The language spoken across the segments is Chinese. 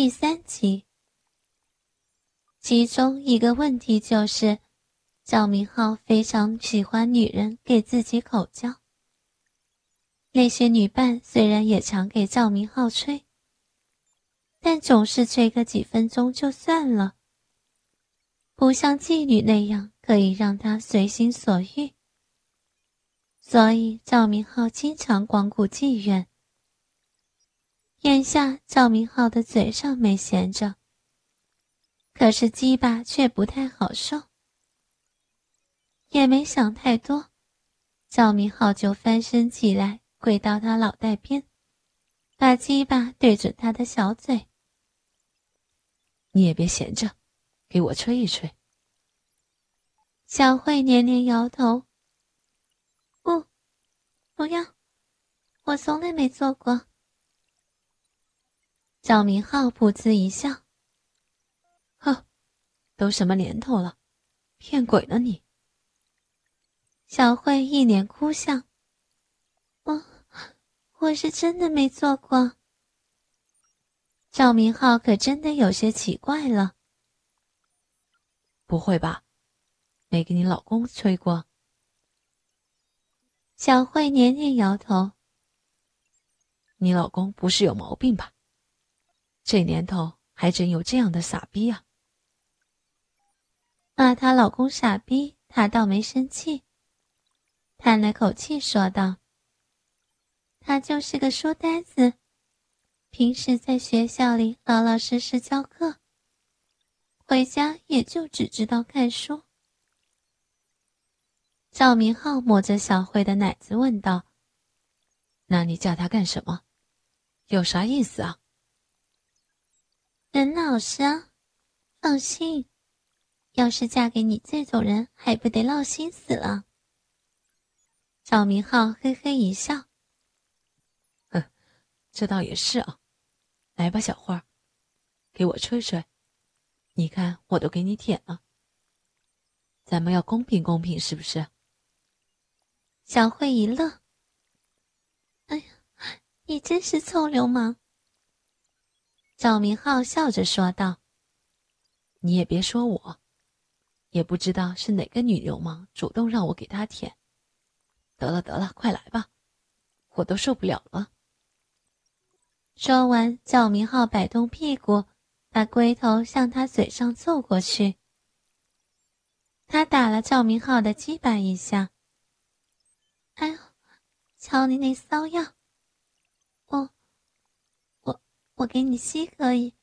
第三集。其中一个问题就是，赵明浩非常喜欢女人给自己口交。那些女伴虽然也常给赵明浩吹，但总是吹个几分钟就算了，不像妓女那样可以让他随心所欲。所以赵明浩经常光顾妓院。眼下赵明浩的嘴上没闲着，可是鸡巴却不太好受。也没想太多，赵明浩就翻身起来，跪到他脑袋边，把鸡巴对准他的小嘴。你也别闲着，给我吹一吹。小慧连连摇头。不不要，我从来没做过。赵明浩噗呲一笑，哼，都什么年头了，骗鬼呢你！小慧一脸哭相，我我是真的没做过。赵明浩可真的有些奇怪了，不会吧？没给你老公吹过？小慧连连摇头。你老公不是有毛病吧？这年头还真有这样的傻逼啊！骂她老公傻逼，她倒没生气，叹了口气说道：“他就是个书呆子，平时在学校里老老实实教课，回家也就只知道看书。”赵明浩摸着小慧的奶子问道：“那你叫他干什么？有啥意思啊？”人老实啊，放心。要是嫁给你这种人，还不得闹心死了？赵明浩嘿嘿一笑：“哼，这倒也是啊。来吧，小花，给我吹吹。你看，我都给你舔了。咱们要公平公平，是不是？”小慧一乐，哎呀，你真是臭流氓！赵明浩笑着说道：“你也别说我，也不知道是哪个女流氓主动让我给她舔。得了得了，快来吧，我都受不了了。”说完，赵明浩摆动屁股，把龟头向他嘴上凑过去。他打了赵明浩的鸡巴一下。哎呦，瞧你那骚样！我、我、给你吸可以，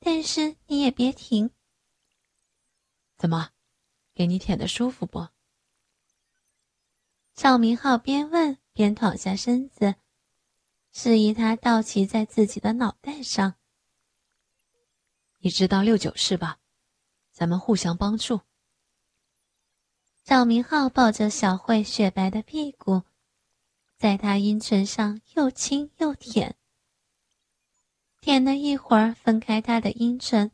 但是你也别停。怎么，给你舔的舒服不？赵明浩边问边躺下身子，示意他倒骑在自己的脑袋上。你知道六九是吧？咱们互相帮助。赵明浩抱着小慧雪白的屁股，在她阴唇上又亲又舔。舔了一会儿，分开他的阴唇，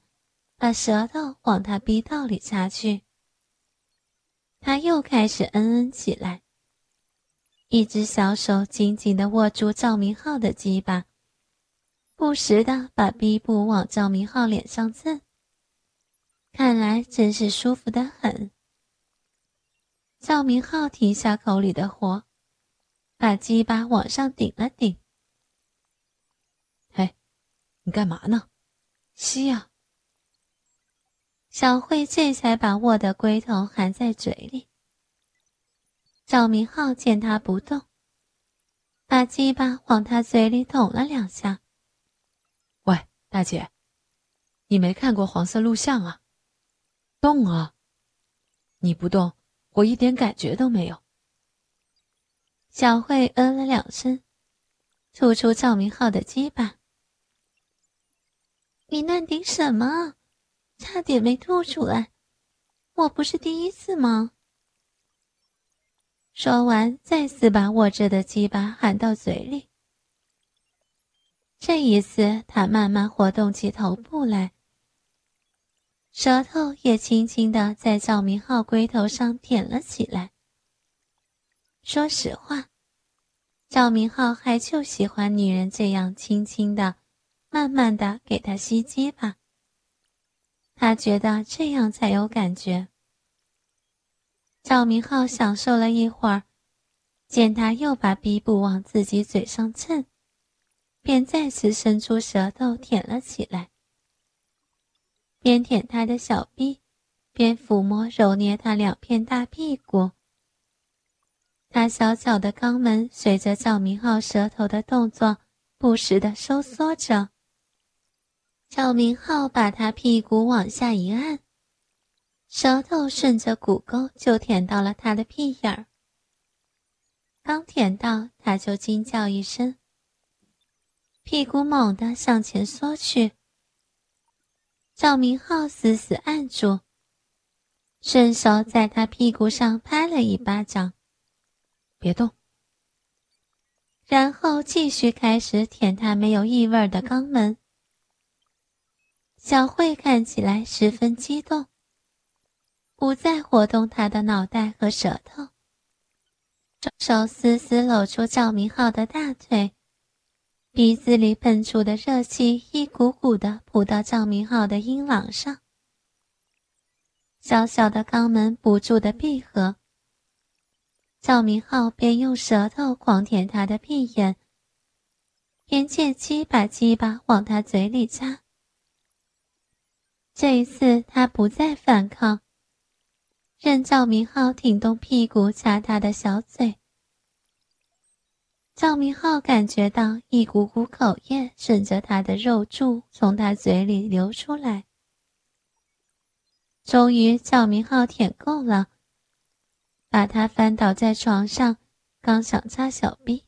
把舌头往他逼道里插去。他又开始嗯嗯起来，一只小手紧紧地握住赵明浩的鸡巴，不时地把逼部往赵明浩脸上蹭。看来真是舒服得很。赵明浩停下口里的活，把鸡巴往上顶了顶。嘿，你干嘛呢？吸呀！小慧这才把握的龟头含在嘴里。赵明浩见他不动，把鸡巴往他嘴里捅了两下。喂，大姐，你没看过黄色录像啊？动啊！你不动。我一点感觉都没有。小慧嗯了两声，吐出赵明浩的鸡巴。你乱顶什么？差点没吐出来。我不是第一次吗？说完，再次把握着的鸡巴含到嘴里。这一次，他慢慢活动起头部来。舌头也轻轻的在赵明浩龟头上舔了起来。说实话，赵明浩还就喜欢女人这样轻轻的慢慢的给他吸鸡吧。他觉得这样才有感觉。赵明浩享受了一会儿，见他又把鼻部往自己嘴上蹭，便再次伸出舌头舔了起来，边舔他的小臂，边抚摸揉捏他两片大屁股。他小小的肛门随着赵明浩舌头的动作，不时的收缩着。赵明浩把他屁股往下一按，舌头顺着骨沟就舔到了他的屁眼儿。刚舔到，他就惊叫一声，屁股猛地向前缩去。赵明浩死死按住，顺手在他屁股上拍了一巴掌，别动。然后继续开始舔他没有异味的肛门。小慧看起来十分激动，不再活动她的脑袋和舌头，双手死死搂住赵明浩的大腿，鼻子里喷出的热气一股股的扑到赵明浩的阴囊上，小小的肛门不住的闭合。赵明浩边用舌头狂舔他的屁眼，边借机把鸡巴往他嘴里插。这一次，他不再反抗，任赵明浩挺动屁股掐他的小嘴。赵明浩感觉到一股股口液顺着他的肉柱从他嘴里流出来。终于，赵明浩舔够了，把他翻倒在床上，刚想擦小臂，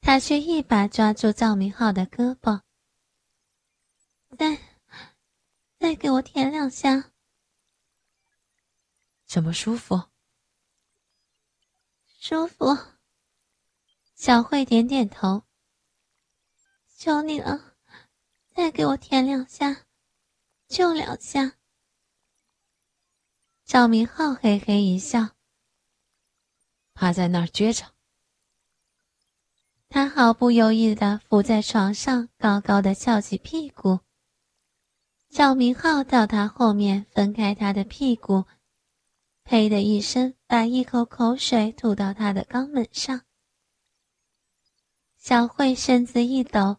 他却一把抓住赵明浩的胳膊，在。再给我舔两下，怎么舒服？舒服。小慧点点头。求你了，再给我舔两下，就两下。赵明浩嘿嘿一笑，趴在那儿撅着。他毫不犹豫的伏在床上，高高的翘起屁股。赵明浩到他后面，分开他的屁股，呸的一声，把一口口水吐到他的肛门上。小慧身子一抖，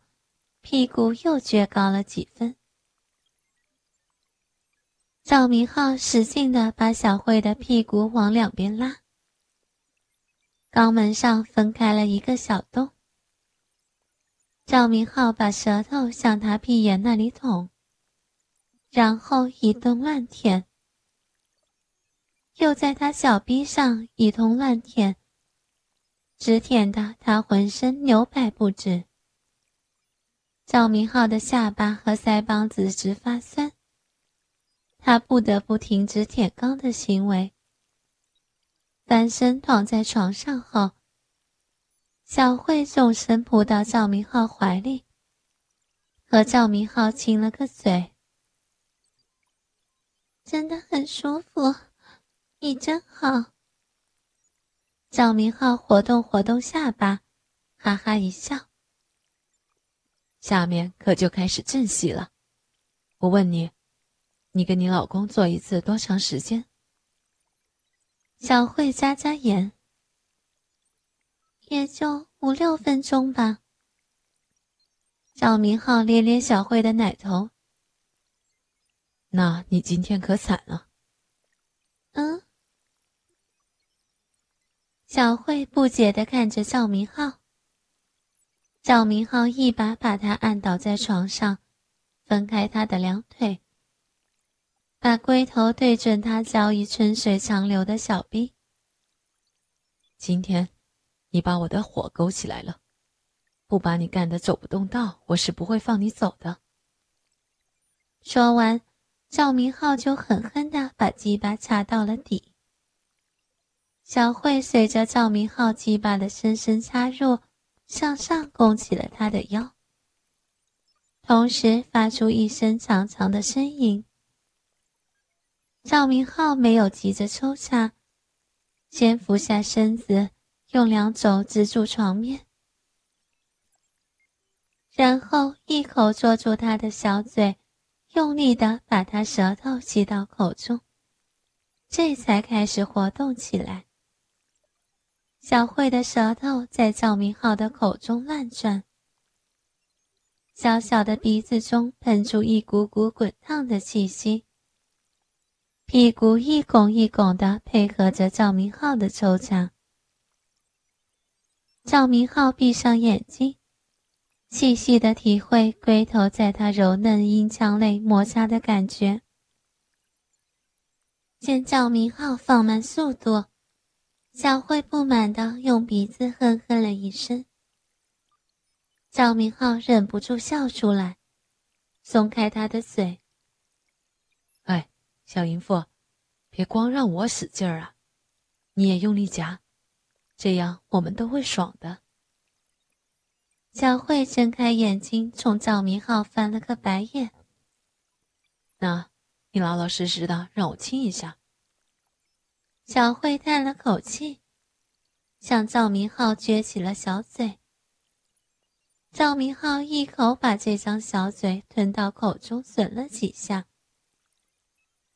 屁股又撅高了几分。赵明浩使劲的把小慧的屁股往两边拉，肛门上分开了一个小洞。赵明浩把舌头向他屁眼那里捅。然后一顿乱舔，又在他小臂上一通乱舔，直舔得他浑身扭摆不止。赵明浩的下巴和腮帮子直发酸，他不得不停止舔肛的行为，翻身躺在床上后，小慧纵身扑到赵明浩怀里，和赵明浩亲了个嘴。真的很舒服，你真好。赵明浩活动活动下巴，哈哈一笑。下面可就开始正戏了。我问你，你跟你老公做一次多长时间？小慧眨眨眼，也就五六分钟吧。赵明浩咧咧小慧的奶头。那你今天可惨了。嗯，小慧不解的看着赵明浩。赵明浩一把把他按倒在床上，分开他的两腿，把龟头对准他早已春水长流的小臂。今天，你把我的火勾起来了，不把你干得走不动道，我是不会放你走的。说完。赵明浩就狠狠地把鸡巴插到了底。小慧随着赵明浩鸡巴的深深插入，向上拱起了他的腰，同时发出一声长长的呻吟。赵明浩没有急着抽插，先俯下身子，用两肘支住床面。然后一口捉住他的小嘴，用力的把他舌头吸到口中，这才开始活动起来。小慧的舌头在赵明浩的口中乱转，小小的鼻子中喷出一股股滚烫的气息，屁股一拱一拱的配合着赵明浩的抽插。赵明浩闭上眼睛，细细的体会龟头在他柔嫩阴腔内摩擦的感觉。见赵明浩放慢速度。小慧不满的用鼻子哼哼了一声，赵明浩忍不住笑出来，松开他的嘴。哎，小淫妇，别光让我使劲儿啊，你也用力夹，这样我们都会爽的。小慧睁开眼睛，冲赵明浩翻了个白眼。那，你老老实实的让我亲一下。小慧叹了口气，向赵明浩撅起了小嘴。赵明浩一口把这张小嘴吞到口中，吮了几下，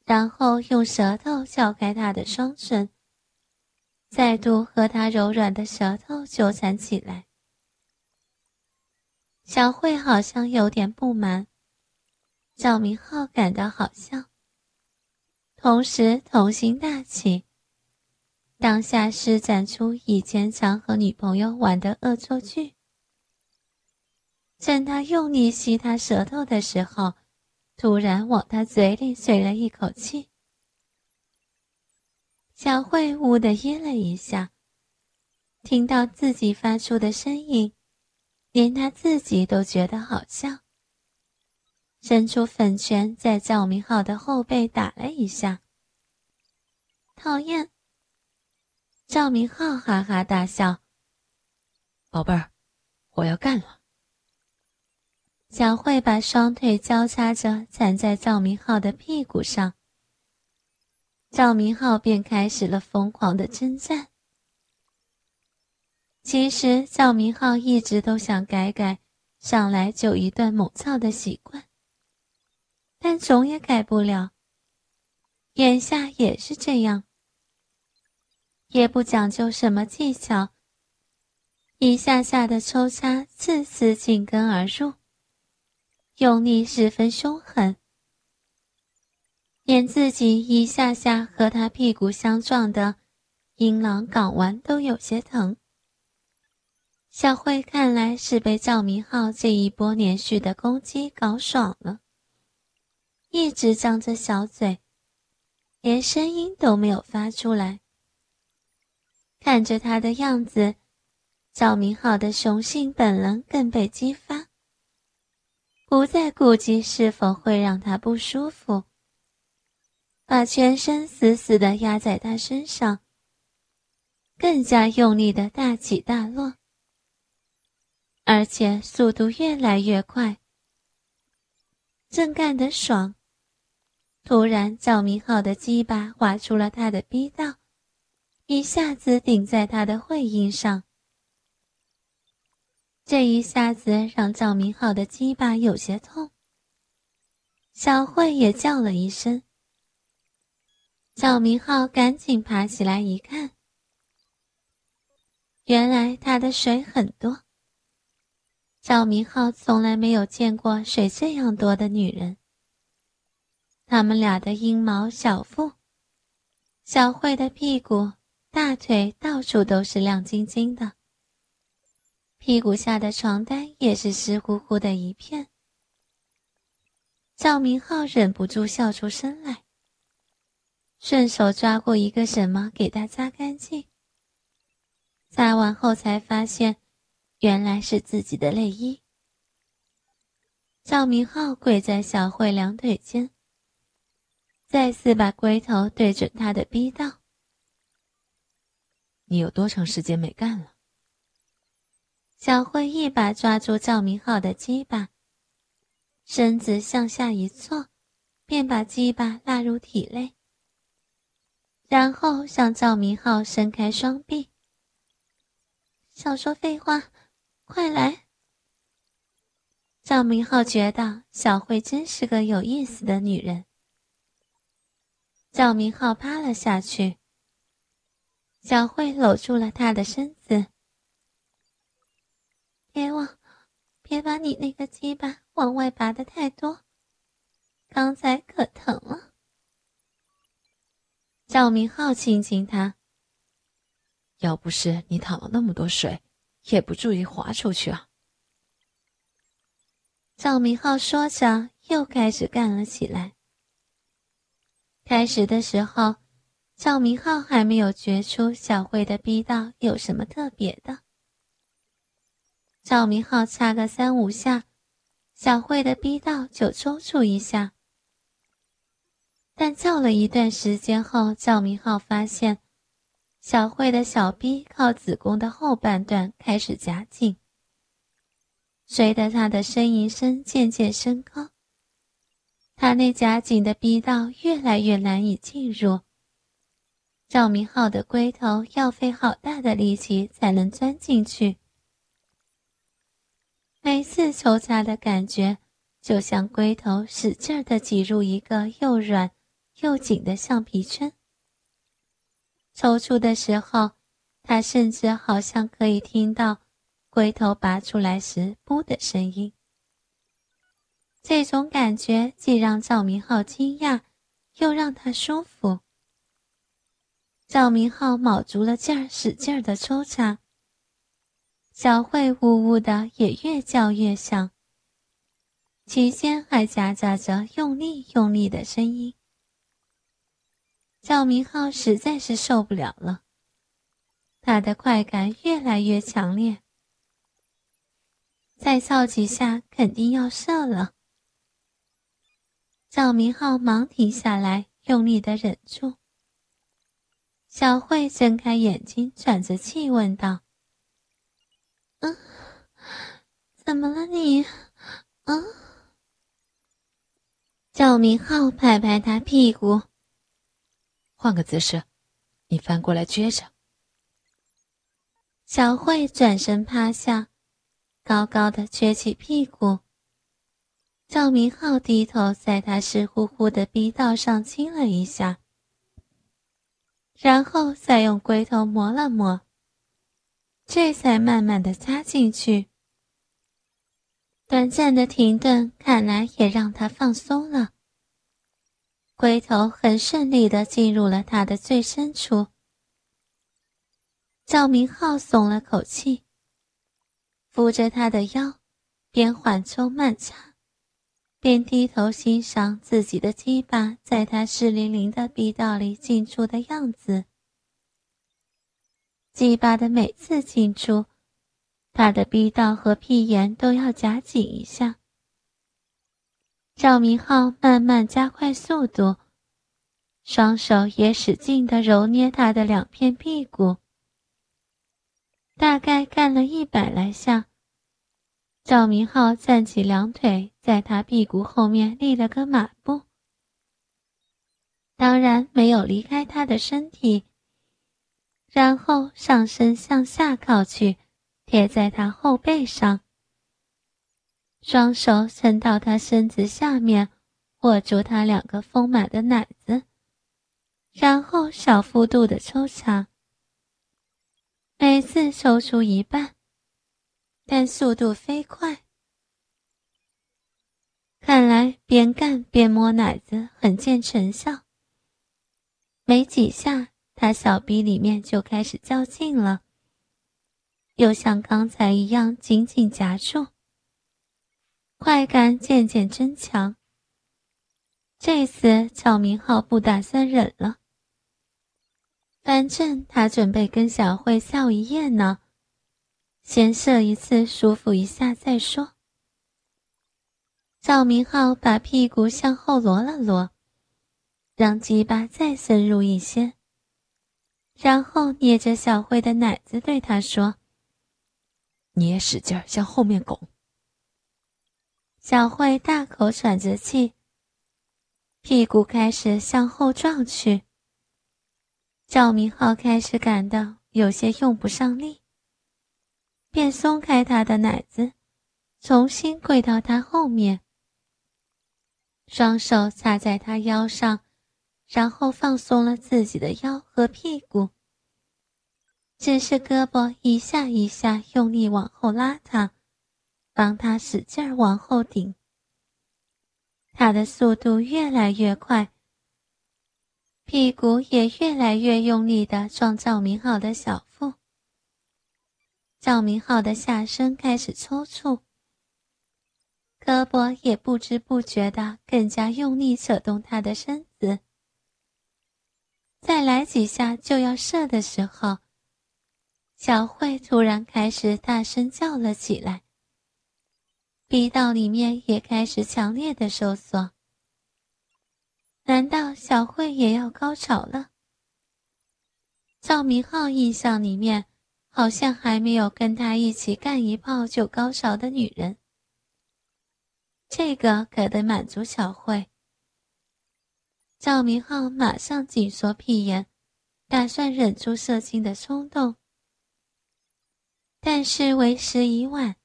然后用舌头撬开他的双唇，再度和他柔软的舌头纠缠起来。小慧好像有点不满，赵明浩感到好笑，同时童心大起。当下施展出以前常和女朋友玩的恶作剧。趁他用力吸他舌头的时候，突然往他嘴里吹了一口气。小慧呜的噎了一下，听到自己发出的声音，连他自己都觉得好笑。伸出粉拳在赵明浩的后背打了一下。讨厌。赵明浩哈哈大笑：“宝贝儿，我要干了。”小慧把双腿交叉着缠在赵明浩的屁股上，赵明浩便开始了疯狂的征战。其实赵明浩一直都想改改上来就一顿猛操的习惯，但总也改不了。眼下也是这样。也不讲究什么技巧，一下下的抽插，次次紧跟而入，用力十分凶狠，连自己一下下和他屁股相撞的阴囊睾丸都有些疼。小慧看来是被赵明浩这一波连续的攻击搞爽了，一直张着小嘴，连声音都没有发出来。看着他的样子，赵明浩的雄性本能更被激发，不再顾及是否会让他不舒服，把全身死死的压在他身上，更加用力的大起大落，而且速度越来越快。正干得爽，突然赵明浩的鸡巴划出了他的逼道。一下子顶在他的会阴上，这一下子让赵明浩的鸡巴有些痛。小慧也叫了一声。赵明浩赶紧爬起来一看，原来他的水很多。赵明浩从来没有见过水这样多的女人。他们俩的阴毛、小腹、小慧的屁股。大腿到处都是亮晶晶的，屁股下的床单也是湿乎乎的一片。赵明浩忍不住笑出声来，顺手抓过一个什么给他擦干净。擦完后才发现，原来是自己的内衣。赵明浩跪在小慧两腿间，再次把龟头对准她的逼道。你有多长时间没干了？小慧一把抓住赵明浩的鸡巴，身子向下一坐，便把鸡巴纳入体内，然后向赵明浩伸开双臂。少说废话，快来！赵明浩觉得小慧真是个有意思的女人。赵明浩趴了下去，小慧搂住了他的身子。别往，别把你那个鸡巴往外拔的太多，刚才可疼了。赵明浩亲亲她，要不是你淌了那么多水，也不注意滑出去啊。赵明浩说着，又开始干了起来。开始的时候，赵明浩还没有觉出小慧的逼道有什么特别的。赵明浩插个三五下，小慧的逼道就抽搐一下。但叫了一段时间后，赵明浩发现，小慧的小逼靠子宫的后半段开始夹紧。随着他的呻吟声渐渐升高，他那夹紧的逼道越来越难以进入。赵明浩的龟头要费好大的力气才能钻进去，每次抽插的感觉就像龟头使劲的挤入一个又软又紧的橡皮圈。抽出的时候，他甚至好像可以听到。龟头拔出来时，噗的声音。这种感觉既让赵明浩惊讶，又让他舒服。赵明浩卯足了劲儿，使劲儿的抽插。小慧呜呜的也越叫越响，其间还夹杂着用力用力的声音。赵明浩实在是受不了了，他的快感越来越强烈。再操几下，肯定要射了。赵明浩忙停下来，用力的忍住。小慧睁开眼睛，喘着气问道：“嗯，怎么了你？嗯？”赵明浩拍拍他屁股：“换个姿势，你翻过来撅着。”小慧转身趴下。高高的撅起屁股，赵明浩低头在他湿乎乎的逼道上亲了一下，然后再用龟头磨了磨，这才慢慢的插进去。短暂的停顿，看来也让他放松了。龟头很顺利的进入了他的最深处，赵明浩松了口气。扶着他的腰，边缓抽慢插，边低头欣赏自己的鸡巴在他湿淋淋的逼道里进出的样子。鸡巴的每次进出，他的逼道和屁眼都要夹紧一下。赵明浩慢慢加快速度，双手也使劲地揉捏他的两片屁股。大概干了一百来下，赵明浩站起两腿，在他屁股后面立了个马步，当然没有离开他的身体。然后上身向下靠去，贴在他后背上，双手伸到他身子下面，握住他两个丰满的奶子，然后小幅度的抽插。每次抽出一半，但速度飞快。看来边干边摸奶子很见成效。没几下，他小臂里面就开始较劲了，又像刚才一样紧紧夹住。快感渐渐增强。这次赵明浩不打算忍了。反正他准备跟小慧笑一夜呢，先射一次，舒服一下再说。赵明浩把屁股向后挪了挪，让鸡巴再深入一些，然后捏着小慧的奶子对她说：“你也使劲向后面拱。”小慧大口喘着气，屁股开始向后撞去。赵明浩开始感到有些用不上力，便松开他的奶子，重新跪到他后面，双手插在他腰上，然后放松了自己的腰和屁股，只是胳膊一下一下用力往后拉他，帮他使劲儿往后顶。他的速度越来越快，屁股也越来越用力的撞赵明浩的小腹。赵明浩的下身开始抽搐。胳膊也不知不觉的更加用力扯动他的身子，再来几下就要射的时候，小慧突然开始大声叫了起来，逼道里面也开始强烈的收缩。难道小慧也要高潮了？赵明浩印象里面好像还没有跟他一起干一炮就高潮的女人。这个可得满足小慧。赵明浩马上紧缩屁眼，打算忍住射精的冲动。但是为时已晚，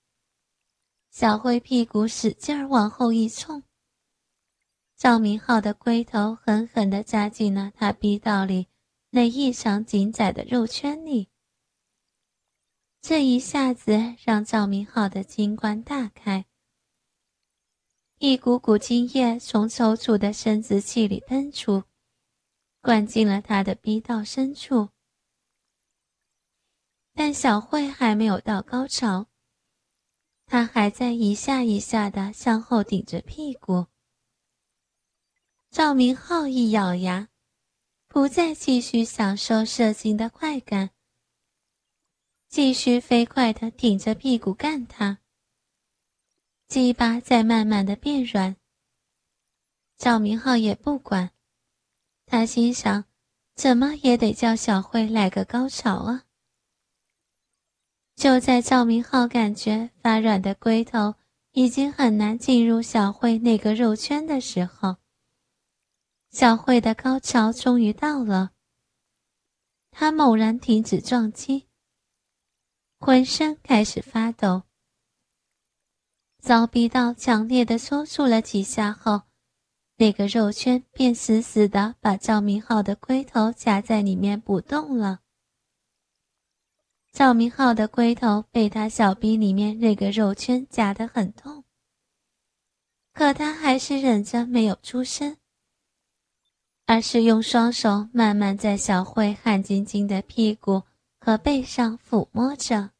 小慧屁股使劲儿往后一冲，赵明浩的龟头狠狠地扎进了他逼道里那异常紧窄的肉圈里。这一下子让赵明浩的金冠大开。一股股精液从抽搐的生殖器里喷出，灌进了他的逼道深处。但小慧还没有到高潮，他还在一下一下的向后顶着屁股。赵明浩一咬牙，不再继续享受射精的快感，继续飞快的顶着屁股干他。鸡巴在慢慢的变软。赵明浩也不管，他心想，怎么也得叫小慧来个高潮啊！就在赵明浩感觉发软的龟头已经很难进入小慧那个肉圈的时候，小慧的高潮终于到了。他猛然停止撞击，浑身开始发抖。遭逼到强烈的抽搐了几下后，那个肉圈便死死的把赵明浩的龟头夹在里面不动了。赵明浩的龟头被他小臂里面那个肉圈夹得很痛，可他还是忍着没有出声，而是用双手慢慢在小慧汗津津的屁股和背上抚摸着。